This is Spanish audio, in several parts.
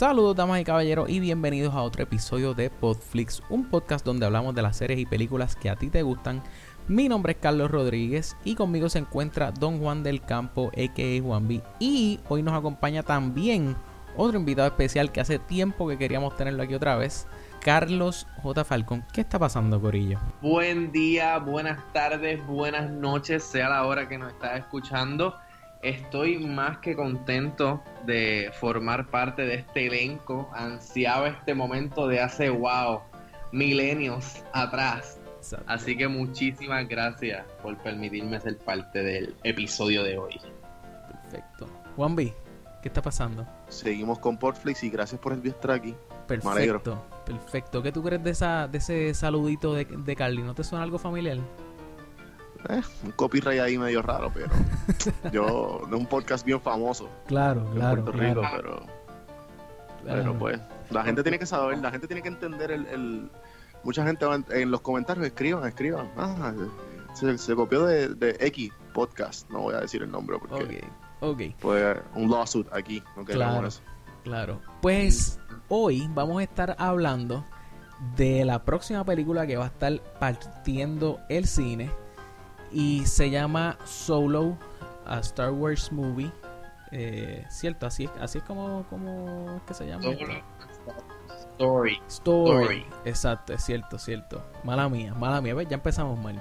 Saludos damas y caballeros y bienvenidos a otro episodio de Podflix, un podcast donde hablamos de las series y películas que a ti te gustan. Mi nombre es Carlos Rodríguez y conmigo se encuentra Don Juan del Campo, a.k.a. Juan B. Y hoy nos acompaña también otro invitado especial que hace tiempo que queríamos tenerlo aquí otra vez, Carlos J. Falcón. ¿Qué está pasando, Corillo? Buen día, buenas tardes, buenas noches, sea la hora que nos estás escuchando. Estoy más que contento de formar parte de este elenco. Ansiaba este momento de hace, wow, milenios atrás. Así que muchísimas gracias por permitirme ser parte del episodio de hoy. Perfecto. Juan B, ¿qué está pasando? Seguimos con Portflix y gracias por el estar aquí. Perfecto, perfecto. ¿Qué tú crees de, esa, de ese saludito de, de Carly? ¿No te suena algo familiar? Eh, un copyright ahí medio raro, pero yo de un podcast bien famoso. Claro, claro. Puerto Rico, pero, pero pues la gente tiene que saber, la gente tiene que entender el, mucha gente en los comentarios escriban, escriban. Ah, se, copió de, X podcast, no voy a decir el nombre porque okay, pues un lawsuit aquí, no claro, Claro. Pues hoy vamos a estar hablando de la próxima película que va a estar partiendo el cine y se llama Solo, a Star Wars Movie. Eh, cierto, así es, así es como, como es que se llama. Story. Story. Exacto, es cierto, cierto. Mala mía, mala mía. Ya empezamos mal.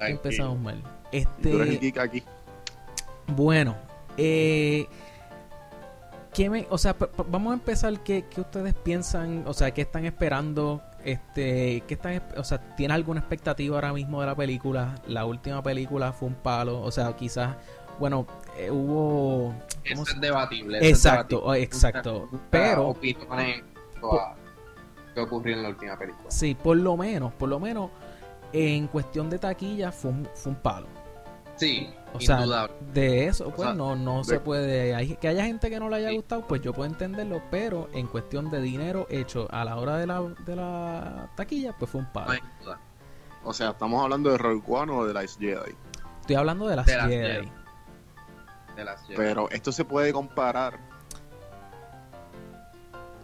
Ya empezamos mal. Este. aquí. Bueno, eh, ¿qué me, o sea, vamos a empezar. ¿qué, ¿Qué ustedes piensan? O sea, ¿qué están esperando este, ¿qué están, o sea, ¿tiene alguna expectativa ahora mismo de la película? La última película fue un palo, o sea, quizás, bueno, eh, hubo... Eso es debatible. exacto, exacto. pero... ¿Qué ocurrió en la última película? Sí, por lo menos, por lo menos, en cuestión de taquilla fue fue un palo. Sí, o sea, de eso, pues no, no se puede. Hay, que haya gente que no le haya gustado, pues yo puedo entenderlo, pero en cuestión de dinero hecho a la hora de la, de la taquilla, pues fue un palo. O sea, ¿estamos hablando de Rogue One o de las Jedi? Estoy hablando de las, Jedi. De las Jedi. Pero esto se puede comparar.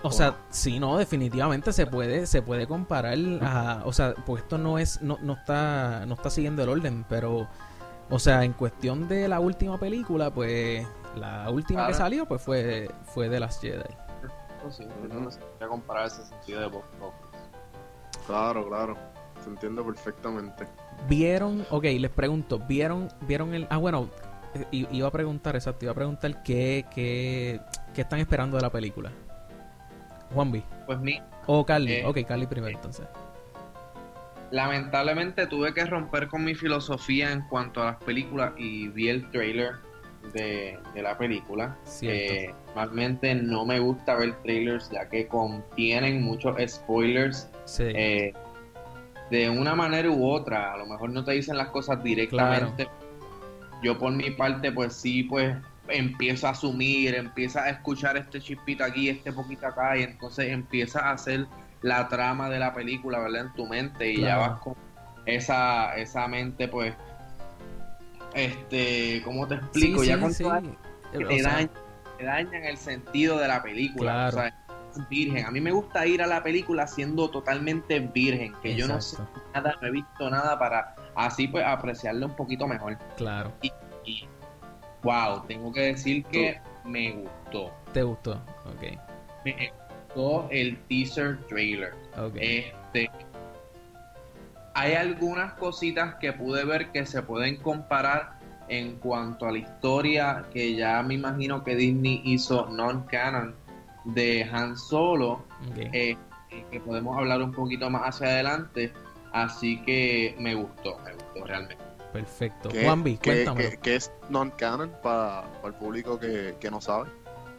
O sea, sí, no, definitivamente se puede, se puede comparar a, o sea, pues esto no es, no, no está, no está siguiendo el orden, pero o sea, en cuestión de la última película, pues la última que salió pues fue, fue de las Jedi. Sí, no se puede comparar ese sentido de box Claro, claro. Se entiende perfectamente. ¿Vieron? Ok, les pregunto, ¿vieron, vieron el... Ah, bueno, eh, iba a preguntar, exacto, iba a preguntar qué, qué, qué están esperando de la película. Juan B. Pues mi... O Carly. Eh, ok, Carly primero entonces lamentablemente tuve que romper con mi filosofía en cuanto a las películas y vi el trailer de, la película. Eh, realmente no me gusta ver trailers ya que contienen muchos spoilers. Eh, de una manera u otra, a lo mejor no te dicen las cosas directamente. Yo por mi parte, pues sí, pues empiezo a asumir, empieza a escuchar este chispito aquí, este poquito acá, y entonces empieza a hacer la trama de la película, ¿verdad? En tu mente y ya vas con esa, esa mente, pues, este, ¿cómo te explico? ya con te, dañan, el sentido de la película. O sea, virgen. A mí me gusta ir a la película siendo totalmente virgen, que yo no sé nada, no he visto nada para así pues apreciarle un poquito mejor. Claro. Y, wow, tengo que decir que me gustó. ¿Te gustó? Ok el teaser trailer. Este, hay algunas cositas que pude ver que se pueden comparar en cuanto a la historia que ya me imagino que Disney hizo non-canon de Han Solo, eh, que podemos hablar un poquito más hacia adelante. Así que me gustó, me gustó realmente. Perfecto. Juan B, cuéntame. ¿Qué, es non-canon para, el público que no sabe?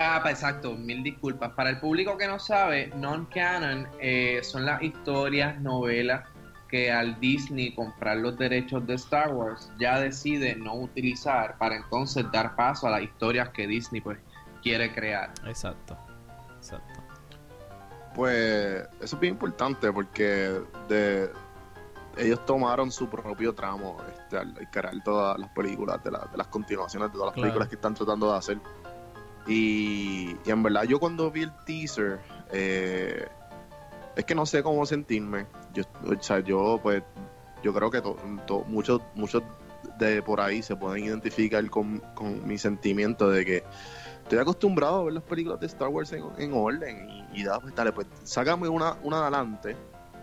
Ah, exacto, mil disculpas. Para el público que no sabe, non-canon eh, son las historias, novelas que al Disney comprar los derechos de Star Wars ya decide no utilizar para entonces dar paso a las historias que Disney pues quiere crear. Exacto, exacto. Pues eso es bien importante porque de, ellos tomaron su propio tramo este, al crear todas las películas, de, las continuaciones de todas las películas que están tratando de hacer Y, en verdad yo cuando vi el teaser, eh, es que no sé cómo sentirme. Yo, o sea, yo pues, yo creo que muchos, muchos de por ahí se pueden identificar con, mi sentimiento de que estoy acostumbrado a ver las películas de Star Wars en, orden y, y da, pues dale, pues sácame una, una adelante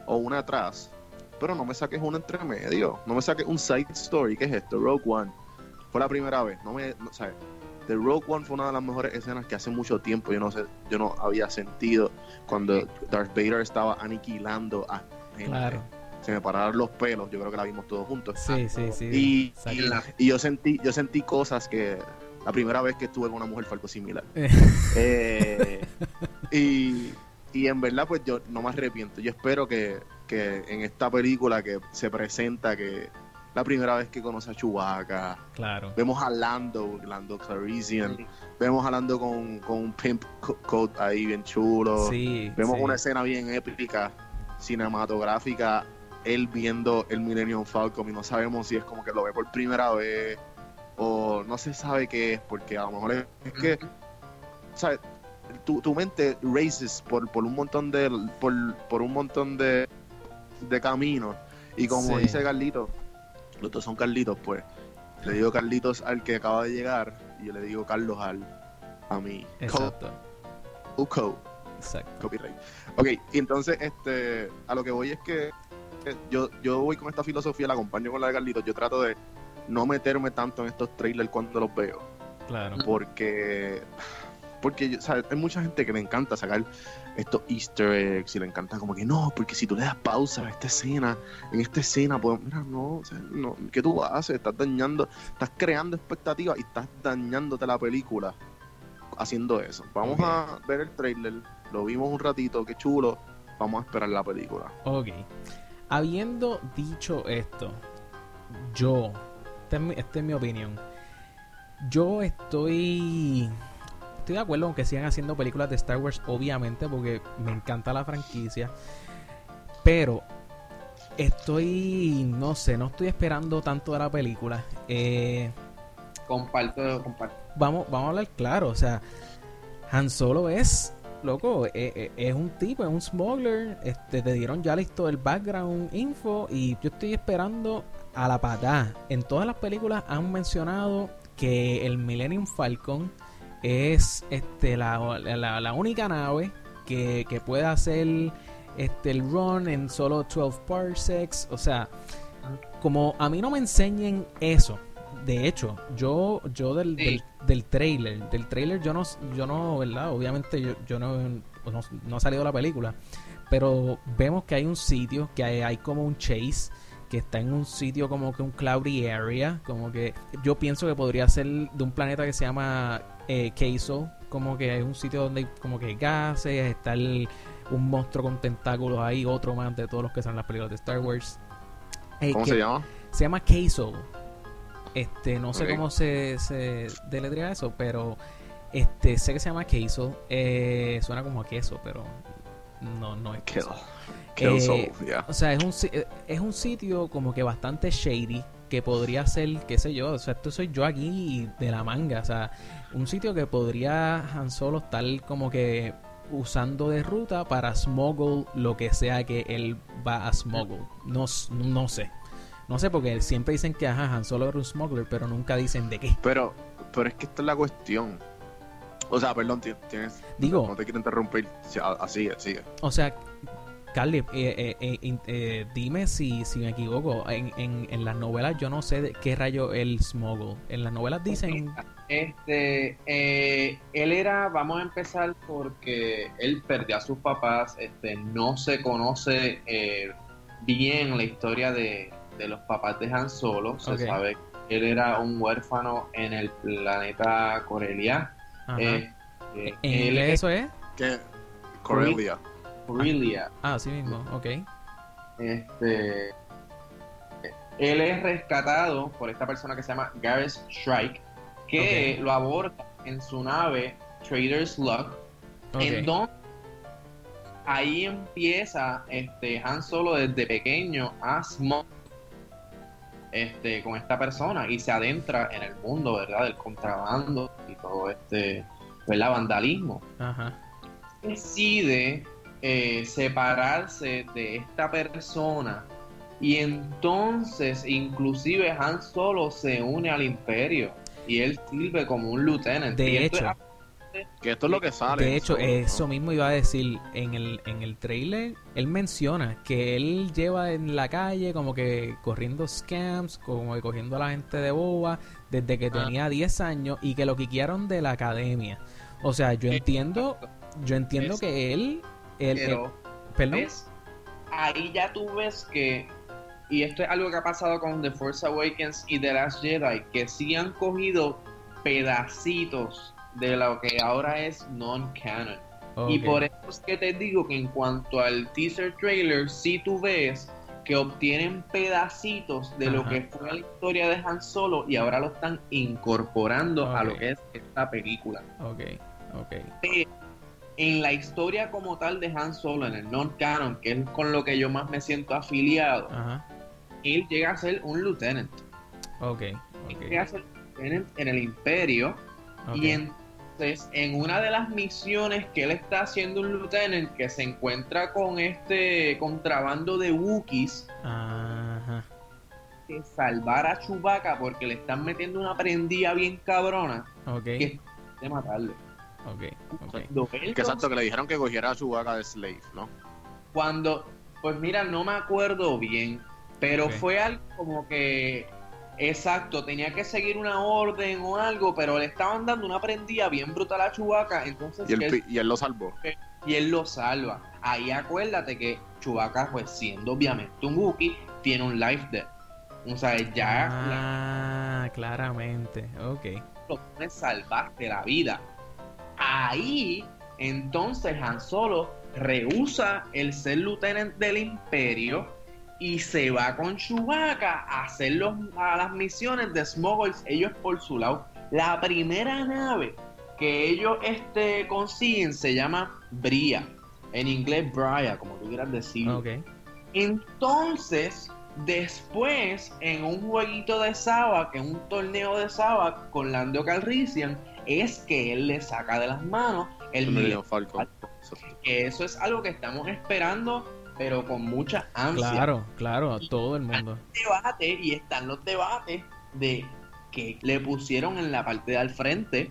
o una atrás, pero no me saques una entre medio, no me saques un side story, ¿qué es esto? Rogue One. Fue la primera vez, no me, no, ¿sabes? The Rogue One fue una de las mejores escenas que hace mucho tiempo yo no sé, yo no había sentido cuando Darth Vader estaba aniquilando a gente. Claro. Se me pararon los pelos, yo creo que la vimos todos juntos. Sí, sí, sí. Y, y, yo sentí, yo sentí cosas que la primera vez que estuve con una mujer fue algo similar. eh, y, y en verdad, pues yo no me arrepiento. Yo espero que, que en esta película que se presenta que la primera vez que conoce a Chewbacca. Claro. Vemos a Lando, Lando. Vemos a Lando con, con un pimp coat ahí bien chulo. Sí, Vemos una escena bien épica, cinematográfica. Él viendo el Millennium Falcon y no sabemos si es como que lo ve por primera vez o no se sabe qué es, porque a lo mejor es, que, ¿sabes? Tu, tu, mente races por, por un montón de por, por un montón de, de caminos y como dice Carlito los dos son Carlitos, pues le digo Carlitos al que acaba de llegar y yo le digo Carlos al a mí. Exacto. Uco. Exacto. Copyright. Ok, y entonces este, a lo que voy es que eh, yo, yo voy con esta filosofía, la acompaño con la de Carlitos, yo trato de no meterme tanto en estos trailers cuando los veo. Claro. Porque porque hay mucha gente que le encanta sacar estos easter eggs y le encanta como que no, porque si tú le das pausa a esta escena, en esta escena, pues mira, no, o sea, no ¿qué tú haces? Estás dañando, estás creando expectativas y estás dañándote la película haciendo eso. Vamos a ver el trailer, lo vimos un ratito, qué chulo, vamos a esperar la película. Ok. Habiendo dicho esto, yo, esta es mi opinión, yo estoy estoy de acuerdo con que sigan haciendo películas de Star Wars, obviamente, porque me encanta la franquicia. Pero estoy, no sé, no estoy esperando tanto de la película. Eh, comparto, comparto. Vamos, vamos a hablar claro, o sea, Han Solo es, loco, eh, eh, es, un tipo, es un smuggler. Este, te dieron ya listo el background info y yo estoy esperando a la patada. En todas las películas han mencionado que el Millennium Falcon es este la, la, única nave que, que, puede hacer este el run en solo 12 parsecs. O sea, como a mí no me enseñen eso. De hecho, yo, yo del, del, trailer, del trailer yo no, yo no, ¿verdad? Obviamente yo, yo no, no, no ha salido la película. Pero vemos que hay un sitio, que hay, hay como un chase que está en un sitio como que un cloudy area, como que yo pienso que podría ser de un planeta que se llama eh, como que es un sitio donde hay como que gases, está un monstruo con tentáculos ahí, otro más de todos los que son las películas de Star Wars. Eh, ¿Cómo se llama? Se llama Queso. Este, no sé cómo se, se deletrea eso, pero este sé que se llama Queso. Eh, suena como a queso, pero no, no es queso. Eh, o sea, es un, es un sitio como que bastante shady que podría ser, qué sé yo, o sea, esto soy yo aquí de la manga, o sea, un sitio que podría Han Solo estar como que usando de ruta para smuggle lo que sea que él va a smuggle. No, no sé. No sé, porque siempre dicen que ajá, Han Solo era un smuggler, pero nunca dicen de qué. Pero, pero es que esta es la cuestión. O sea, perdón, tienes. Digo. No te quiero interrumpir. Así, así. O sea, Carly, eh, eh, eh, dime si, si me equivoco. En, en, las novelas yo no sé de qué rayo el smuggle. En las novelas dicen... Este, él era, vamos a empezar porque él perdió a sus papás. Este, no se conoce bien la historia de, los papás de Han Solo. Se sabe que él era un huérfano en el planeta Corelia. ¿En inglés eso es? ¿Qué? Corelia. Ah, sí mismo, ok. Este, él es rescatado por esta persona que se llama Gareth Shrike, que lo aborda en su nave Trader's Luck, en donde ahí empieza este Han Solo desde pequeño a smoke este, con esta persona y se adentra en el mundo, ¿verdad? Del contrabando y todo este ¿verdad? Vandalismo. Ajá. Decide eh, separarse de esta persona y entonces inclusive Han Solo se une al imperio y él sirve como un lieutenant. De hecho, que esto es lo que sale. De hecho, eso mismo iba a decir en el, en el trailer. Él menciona que él lleva en la calle como que corriendo scams, como que cogiendo a la gente de boba desde que ah. tenía 10 años y que lo quiquearon de la academia. O sea, yo entiendo, yo entiendo que él, él, perdón. Ahí ya tú ves que y esto es algo que ha pasado con The Force Awakens y The Last Jedi, que sí han cogido pedacitos de lo que ahora es non-canon. Y por eso es que te digo que en cuanto al teaser trailer, sí tú ves que obtienen pedacitos de lo que fue la historia de Han Solo y ahora lo están incorporando a lo que es esta película. Ok, ok. En la historia como tal de Han Solo, en el non-canon, que es con lo que yo más me siento afiliado, él llega a ser un lieutenant. Ok, okay. llega a ser lieutenant en el imperio y entonces en una de las misiones que él está haciendo un lieutenant que se encuentra con este contrabando de Wookiees Ajá. que salvar a Chewbacca porque le están metiendo una prendida bien cabrona okay. que de matarle. Ok, okay. Que exacto, que le dijeron que cogiera a Chewbacca de slave, ¿no? Cuando, pues mira, no me acuerdo bien, pero fue algo como que, exacto, tenía que seguir una orden o algo, pero le estaban dando una prendida bien brutal a Chubaca, entonces... Y él, y él lo salvó. Y él lo salva. Ahí acuérdate que Chubaca, pues siendo obviamente un Wookiee, tiene un life death. O sea, ya... Ah, claramente, ok. Me salvaste la vida. Ahí, entonces Han Solo rehúsa el ser lieutenant del imperio y se va con Chewbacca a hacer los, a las misiones de Smuggles, ellos por su lado. La primera nave que ellos este, consiguen se llama Bria, en inglés Bria, como tú quieras decir. Entonces, después, en un jueguito de que es un torneo de Saba con Lando Calrissian, es que él le saca de las manos el Millennium Falcon. Eso es algo que estamos esperando pero con mucha ansia. Claro, claro, a todo el mundo. Debate, y están los debates de que le pusieron en la parte de al frente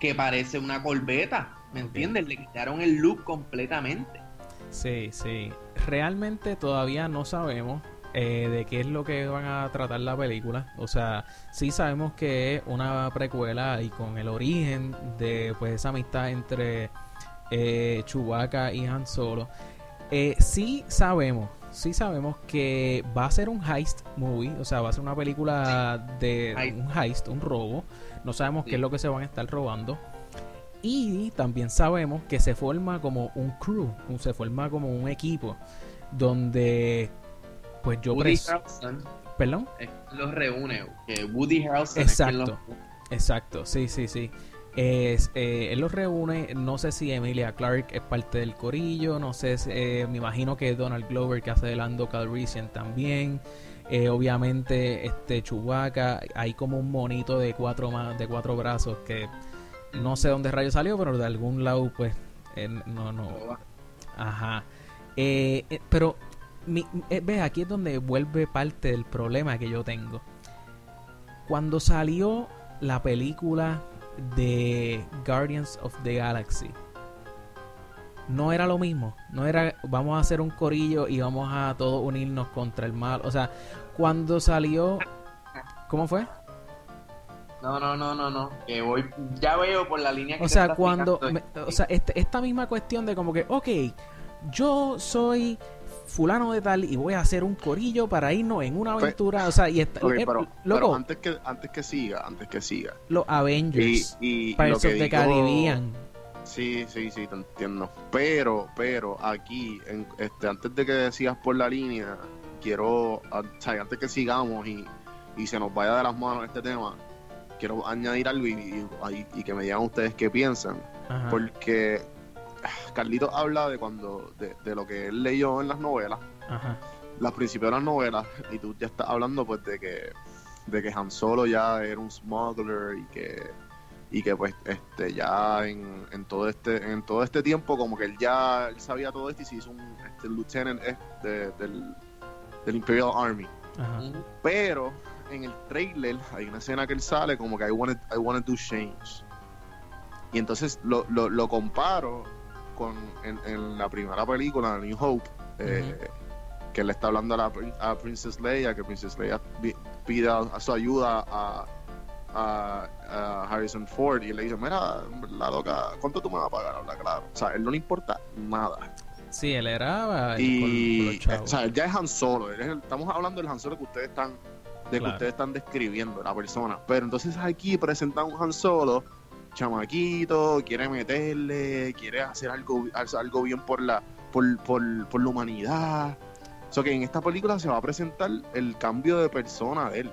que parece una corbeta, ¿me entiendes? Le quitaron el look completamente. Sí, sí. Realmente todavía no sabemos eh, de qué es lo que van a tratar la película. O sea, sí sabemos que es una precuela y con el origen de pues esa amistad entre eh, Chewbacca y Han Solo. Eh, sí sabemos, sí sabemos que va a ser un heist movie, o sea, va a ser una película de un heist, un robo. No sabemos qué es lo que se van a estar robando. Y también sabemos que se forma como un crew, se forma como un equipo donde pues yo Woody perdón los reúne que Woody Harrelson exacto exacto sí sí sí es, eh, él los reúne, no sé si Emilia Clark es parte del corillo, no sé, eh, me imagino que Donald Glover que hace de Lando Calrissian también. Eh, obviamente este Chewbacca, hay como un monito de cuatro de cuatro brazos que no sé dónde rayo salió, pero de algún lado pues no no. Ajá. pero ve aquí es donde vuelve parte del problema que yo tengo. Cuando salió la película de Guardians of the Galaxy. No era lo mismo, no era vamos a hacer un corillo y vamos a todos unirnos contra el mal. O sea, cuando salió, ¿cómo fue? No, no, no, no, no. Que voy, ya veo por la línea que O sea, cuando, o sea, este, esta misma cuestión de como que, ok, yo soy fulano de tal y voy a hacer un corillo para irnos en una aventura, o sea, y está, eh, pero, antes que antes que siga, antes que siga. Los Avengers, y, y Pirates of the Caribbean. Sí, sí, sí, te entiendo. Pero, pero aquí, en, este, antes de que sigas por la línea, quiero, antes que sigamos y, y se nos vaya de las manos este tema, quiero añadir algo y, y, que me digan ustedes qué piensan. Porque Carlito habla de cuando de, lo que él leyó en las novelas, las principios de las novelas, y tú ya estás hablando pues de que de que Han Solo ya era un smuggler y que y que pues este ya en, en todo este en todo este tiempo como que él ya él sabía todo esto y se hizo un este, lieutenant este, del, del Imperial Army. Pero en el trailer hay una escena que él sale como que I want I wanna do change y entonces lo, lo, lo comparo con en, en, la primera película New Hope eh, que le está hablando a, la, a Princess Leia que Princess Leia pide a su ayuda a a, Harrison Ford y le dice, mira, la loca, ¿cuánto tú me vas a pagar? Habla claro. O sea, él no le importa nada. Sí, él era... Y, o sea, él ya es Han Solo. estamos hablando del Han Solo que ustedes están de que ustedes están describiendo la persona. Pero entonces aquí presentan un Han Solo chamaquito, quiere meterle, quiere hacer algo, algo bien por la, por, por, por la humanidad. O sea que en esta película se va a presentar el cambio de persona de él.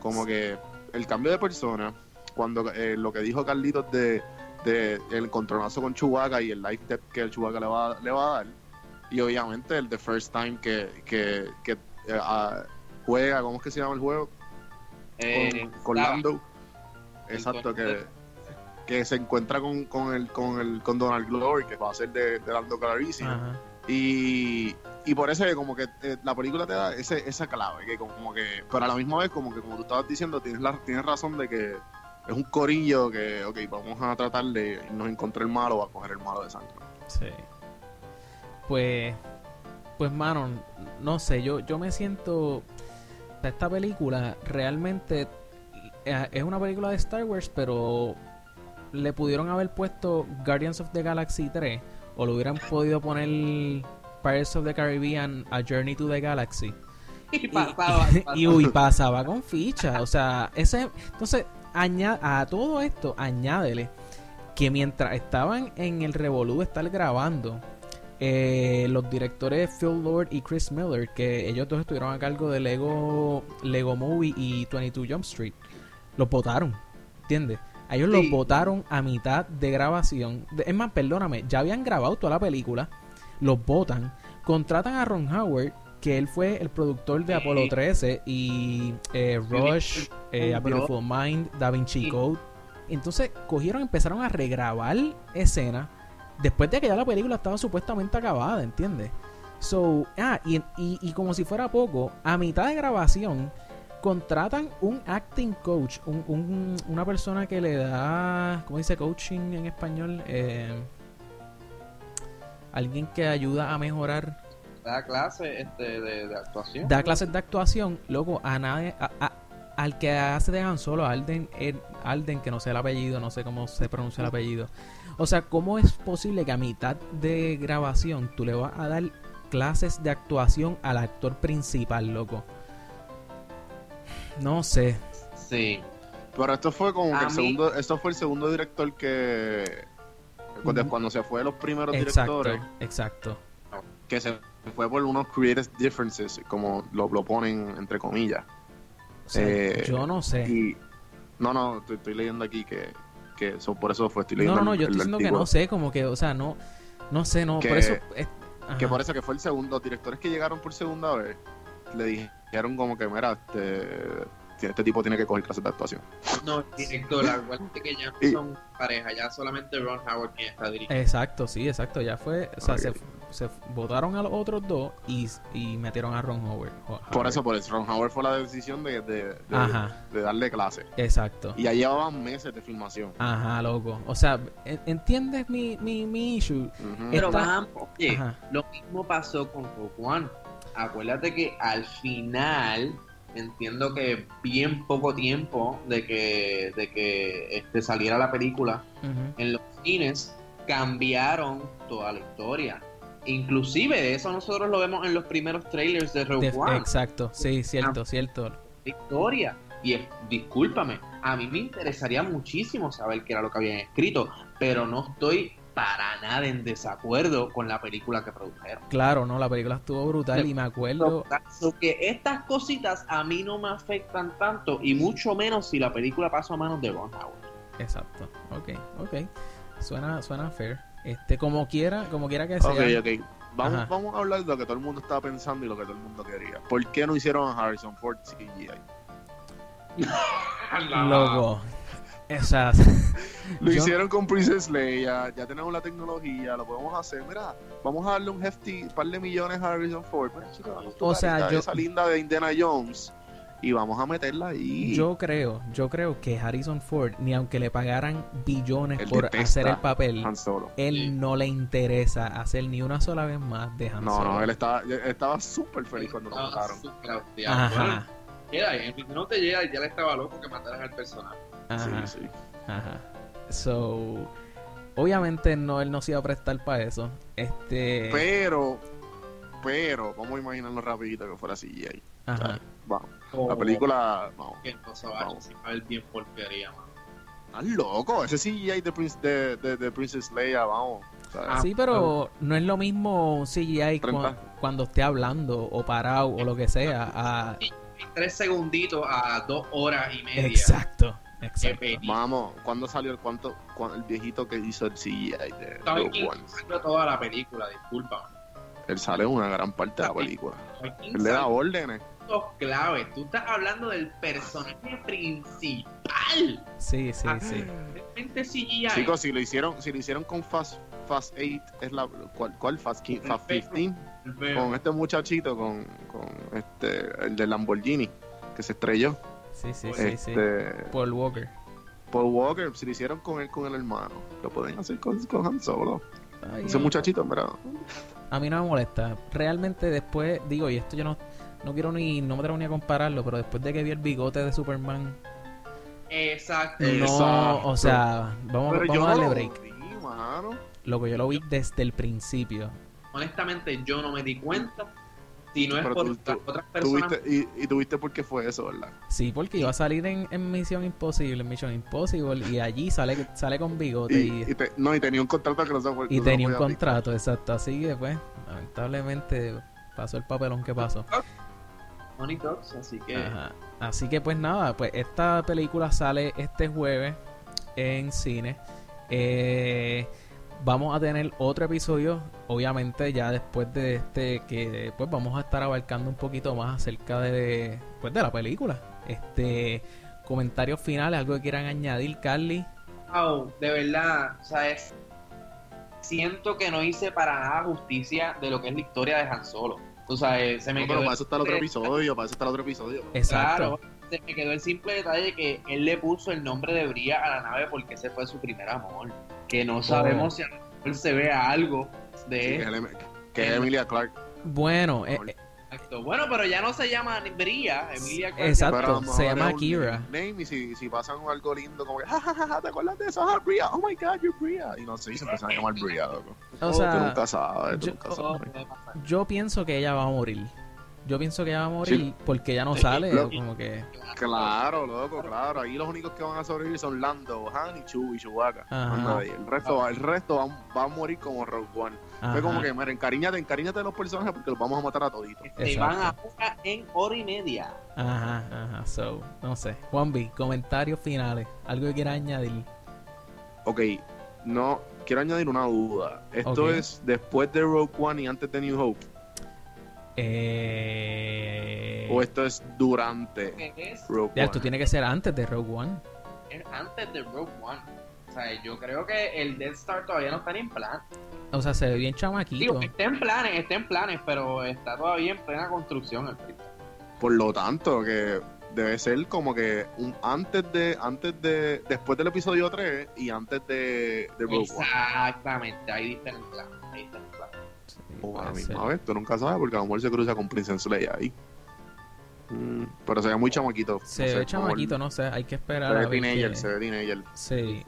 Como que el cambio de persona, cuando eh, lo que dijo Carlitos de, de el controlazo con Chewbacca y el life depth que el Chewbacca le va, le va a dar, y obviamente el The First Time que, que, que eh, juega, ¿cómo es que se llama el juego? Eh, con, Lando. Exacto, que, que se encuentra con, con, el, con, el, con Donald Glory, que va a ser de, de Lando Calrissian. Y, y por eso como que eh, la película te da ese, esa clave, que como que, pero a la misma vez como que como tú estabas diciendo, tienes, la, tienes razón de que es un corillo que, ok, vamos a tratar de nos encontrar el malo o a coger el malo de sangre. Sí. Pues, pues mano, no sé, yo, yo me siento, esta película realmente eh, es una película de Star Wars, pero le pudieron haber puesto Guardians of the Galaxy 3 o lo hubieran podido poner Pirates of the Caribbean A Journey to the Galaxy. Y pasaba. Y, pasaba con ficha. O sea, ese. Entonces, a todo esto, añádele que mientras estaban en el Revolú de estar grabando, eh, los directores Phil Lord y Chris Miller, que ellos dos estuvieron a cargo de Lego, Lego Movie y 22 Jump Street, los votaron. ¿Entiendes? Ellos los votaron a mitad de grabación. Es más, perdóname, ya habían grabado toda la película los votan, contratan a Ron Howard, que él fue el productor de Apolo 13 y eh, Rush, eh, A Beautiful Mind, Da Vinci Code. Entonces cogieron, empezaron a regrabar escenas después de que ya la película estaba supuestamente acabada, ¿entiendes? So, ah, y, y, como si fuera poco, a mitad de grabación contratan un acting coach, un, una persona que le da, ¿cómo dice coaching en español? Eh, alguien que ayuda a mejorar. Da clases este, de, actuación. Da clases de actuación, luego a nadie, al que hace de Han Solo, Alden, Alden, que no sé el apellido, no sé cómo se pronuncia el apellido. O sea, ¿cómo es posible que a mitad de grabación tú le vas a dar clases de actuación al actor principal, loco? No sé. Sí. Pero esto fue como que el segundo, esto fue el segundo director que cuando, se fue los primeros directores. Exacto. Que se fue por unos creative differences, como lo, lo ponen entre comillas. Eh, yo no sé. no, no, estoy, leyendo aquí que, que por eso fue. Estoy leyendo no, no, no, yo estoy diciendo que no sé, como que, o sea, no, no sé, no, por eso. que por eso que fue el segundo. Los directores que llegaron por segunda vez le dijeron como que, mira, este este tipo tiene que coger clases de actuación. No, director, acuérdate que ya son pareja, ya solamente Ron Howard quien está dirigiendo. Exacto, sí, exacto, ya fue, o sea, se, se, votaron a los otros dos y, y metieron a Ron Howard. Por eso, por eso, Ron Howard fue la decisión de, de, de, darle clase. Exacto. Y ya llevaban meses de filmación. Ajá, loco. O sea, ¿entiendes mi, mi, mi issue? Pero vamos, oye, lo mismo pasó con Rogue Acuérdate que al final entiendo que bien poco tiempo de que, de que este, saliera la película en los cines, cambiaron toda la historia. Inclusive eso nosotros lo vemos en los primeros trailers de Rogue One. Exacto, sí, cierto, cierto. La historia. Y discúlpame, a mí me interesaría muchísimo saber qué era lo que habían escrito, pero no estoy para nada en desacuerdo con la película que produjeron. Claro, no, la película estuvo brutal y me acuerdo. que estas cositas a mí no me afectan tanto y mucho menos si la película pasó a manos de Ron Howard. Exacto, ok, ok. Suena, suena fair. Este, como quiera, como quiera que sea. Ok, ok. Vamos, vamos a hablar de lo que todo el mundo estaba pensando y lo que todo el mundo quería. ¿Por qué no hicieron a Harrison Ford CGI? Loco. O sea, lo hicieron con Princess Leia, ya tenemos la tecnología, lo podemos hacer. Mira, vamos a darle un hefty par de millones a Harrison Ford. o sea, yo... esa linda de Indiana Jones y vamos a meterla ahí. Yo creo, yo creo que Harrison Ford, ni aunque le pagaran billones por hacer el papel, él no le interesa hacer ni una sola vez más de Han No, no, él estaba estaba súper feliz cuando lo mataron. Ajá. Mira, en no te llega ya le estaba loco que mataran al personaje. Ajá. Sí, sí. Ajá. So, obviamente no, él no se iba a prestar para eso. Este. Pero, pero, vamos a imaginarlo rapidito que fuera CGI. Ajá. vamos. la película, vamos. Que se va a ver bien porquería, mano. Estás loco, ese CGI de, Prince, de, de, de Princess Leia, vamos. sí, pero no es lo mismo CGI cuando esté hablando o parado o lo que sea. A... Tres segunditos a dos horas y media. Exacto. Exacto. Vamos, ¿cuándo salió el cuánto, el viejito que hizo el CGI de Estaba toda la película, disculpa. Él sale en una gran parte de la película. Él le da órdenes. Clave, tú estás hablando del personaje principal. Sí, sí, sí. CGI. Chicos, si lo hicieron, si lo hicieron con Fast Fast 8 es la ¿cuál, cuál Fast, 15? con este muchachito con, con este el de Lamborghini que se estrelló. Sí, sí, sí, sí. Este, Paul Walker. Paul Walker, si lo hicieron con él, con el hermano, lo pueden hacer con, con Han Solo. Ese muchachito, en verdad. A mí no me molesta. Realmente después, digo, y esto yo no, no quiero ni, no me atrevo ni a compararlo, pero después de que vi el bigote de Superman. Exacto. No, o sea, vamos, vamos a darle break. Lo, que yo lo vi desde el principio. Honestamente, yo no me di cuenta si no es por otras personas. y, y tuviste por qué fue eso, ¿verdad? Sí, porque iba a salir en, en Misión Imposible, en Mission Impossible, y allí sale, sale con bigote. Y, y, no, y tenía un contrato que no se Y tenía un contrato, exacto. Así que, pues, lamentablemente pasó el papelón que pasó. Money Talks, así que. Así que, pues nada, pues esta película sale este jueves en cine. Eh vamos a tener otro episodio, obviamente ya después de este, que pues vamos a estar abarcando un poquito más acerca de, pues, de la película. Este, comentarios finales, algo que quieran añadir, Carly. Oh, de verdad, o sea, siento que no hice para nada justicia de lo que es la historia de Han Solo. O sea, se me quedó para eso está el otro episodio, para eso está el otro episodio. Exacto. se me quedó el simple detalle de que él le puso el nombre de Bria a la nave porque ese fue su primer amor que no sabemos si a él se vea algo de que, es Emilia Clark. Bueno, eh, bueno, pero ya no se llama Bria, Emilia Clark. Exacto, se llama Kira. y si, si pasan algo lindo, como que, jajaja, ¿te acuerdas de eso? Ah, Bria, oh my god, you're Bria. Y no sé, se empiezan a llamar Bria, loco. O sea, tú nunca sabes, yo, nunca sabes. yo pienso que ella va a morir. Yo pienso que ella va a morir porque ya no sale, como que... Claro, loco, claro. Ahí los únicos que van a sobrevivir son Lando, Han y Chewie y Chewbacca. El resto, el resto va, a morir como Rogue One. Fue como que, mira, encariñate, encariñate de los personajes porque los vamos a matar a toditos. Se van a en hora y media. Ajá, ajá. So, no sé. Juan B, comentarios finales. ¿Algo que quieras añadir? Ok, no, quiero añadir una duda. ¿Esto es después de Rogue One y antes de New Hope? Eh... ¿O esto es durante Rogue One? Esto tiene que ser antes de Rogue One. Es antes de Rogue One. O sea, yo creo que el Death Star todavía no está ni en plan. O sea, se ve bien chamaquito. Digo, está en planes, está en planes, pero está todavía en plena construcción el Por lo tanto, que debe ser como que un antes de, antes de, después del episodio 3 y antes de, de Rogue One. Exactamente, ahí está en plan. Ahí está en plan o a la misma vez, tú nunca sabes porque a lo mejor se cruza con Princess Leia ahí. Mm, pero se ve muy chamaquito. Se ve chamaquito, no sé, hay que esperar. Se ve teenager, se ve teenager. Sí.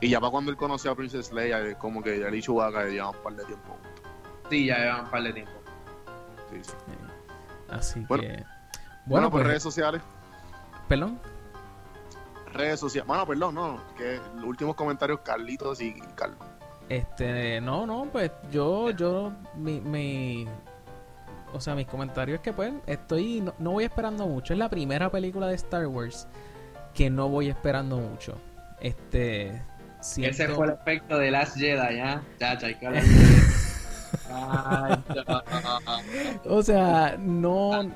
Y ya para cuando él conoció a Princess Leia, es como que ya le Chewbacca llevan un par de tiempo. Sí, ya llevan un par de tiempo. Sí, sí. Así bueno, que. Bueno, pues, redes sociales. ¿Perdón? Redes sociales. Bueno, perdón, no. Que los últimos comentarios, Carlitos y Carlos. Este, no, no, pues yo, yo, mi, mi, o sea, mis comentarios es que pues estoy, no, voy esperando mucho. Es la primera película de Star Wars que no voy esperando mucho. Este, Ese fue el efecto de Last Jedi, ¿ya? Ya, O sea, no,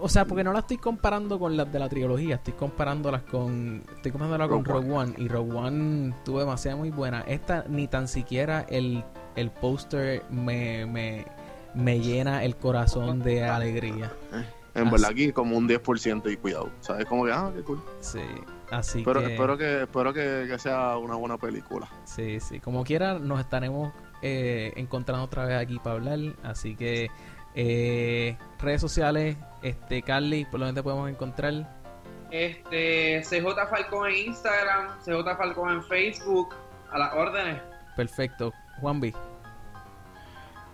o sea, porque no la estoy comparando con las de la trilogía, estoy comparándolas con. Estoy comparándola con Rogue One. Y Rogue One tuvo demasiado muy buena. Esta ni tan siquiera el, el póster me, me, me llena el corazón de alegría. En verdad aquí como un 10% y cuidado. ¿Sabes? Como que, ah, qué cool. Sí, así Pero que... espero que, espero que, que sea una buena película. Sí, sí. Como quiera, nos estaremos eh, encontrando otra vez aquí para hablar. Así que eh, redes sociales, este Carly, por lo menos te podemos encontrar. Este CJ Falcón en Instagram, CJ Falcón en Facebook, a las órdenes. Perfecto. Juan B.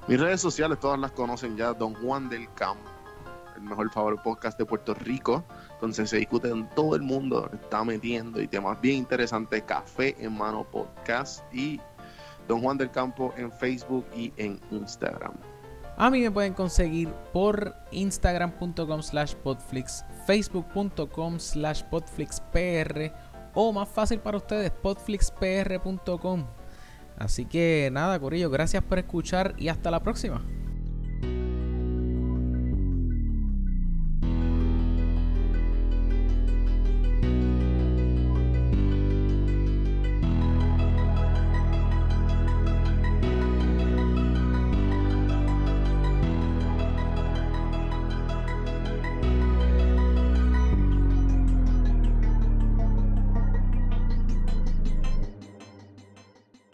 Mis redes sociales todas las conocen ya, Don Juan del Campo, el mejor favor podcast de Puerto Rico, donde se discute en todo el mundo, está metiendo y temas bien interesantes, Café en Mano Podcast y Don Juan del Campo en Facebook y en Instagram. A mí me pueden conseguir por instagram.com slash podflix, facebook.com slash podflixpr o más fácil para ustedes, podflixpr.com. Así que nada, Corillo, gracias por escuchar y hasta la próxima.